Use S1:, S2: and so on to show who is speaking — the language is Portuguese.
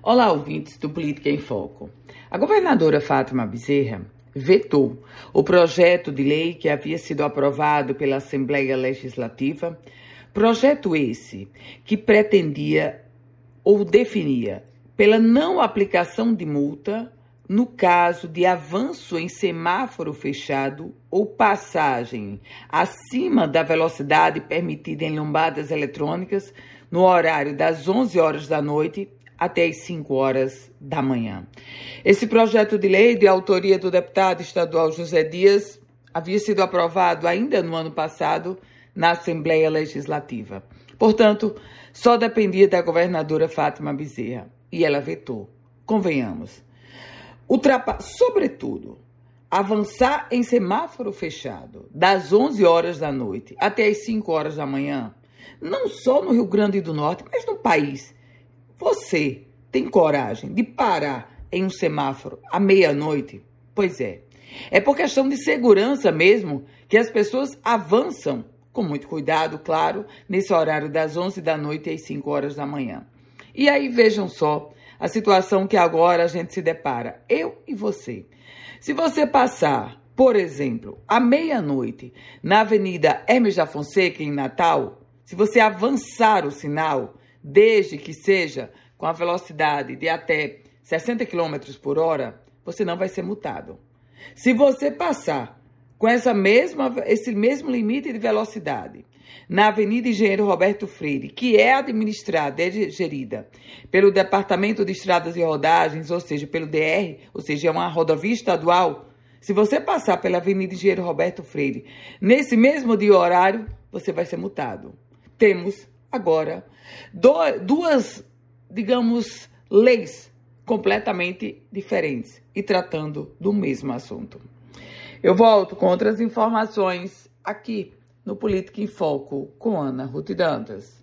S1: Olá, ouvintes do Política em Foco. A governadora Fátima Bezerra vetou o projeto de lei que havia sido aprovado pela Assembleia Legislativa, projeto esse que pretendia ou definia pela não aplicação de multa no caso de avanço em semáforo fechado ou passagem acima da velocidade permitida em lombadas eletrônicas no horário das 11 horas da noite até as 5 horas da manhã. Esse projeto de lei, de autoria do deputado estadual José Dias, havia sido aprovado ainda no ano passado na Assembleia Legislativa. Portanto, só dependia da governadora Fátima Bezerra e ela vetou. Convenhamos. Ultrapa... Sobretudo, avançar em semáforo fechado das 11 horas da noite até as 5 horas da manhã, não só no Rio Grande do Norte, mas no país você tem coragem de parar em um semáforo à meia-noite? Pois é. É por questão de segurança mesmo que as pessoas avançam, com muito cuidado, claro, nesse horário das 11 da noite às 5 horas da manhã. E aí vejam só a situação que agora a gente se depara, eu e você. Se você passar, por exemplo, à meia-noite na Avenida Hermes da Fonseca, em Natal, se você avançar o sinal, desde que seja com a velocidade de até 60 km por hora, você não vai ser multado. Se você passar com essa mesma, esse mesmo limite de velocidade na Avenida Engenheiro Roberto Freire, que é administrada, é gerida pelo Departamento de Estradas e Rodagens, ou seja, pelo DR, ou seja, é uma rodovia estadual, se você passar pela Avenida Engenheiro Roberto Freire nesse mesmo dia horário, você vai ser multado. Temos agora duas, digamos, leis completamente diferentes e tratando do mesmo assunto. Eu volto com outras informações aqui no Política em Foco com Ana Ruth Dantas.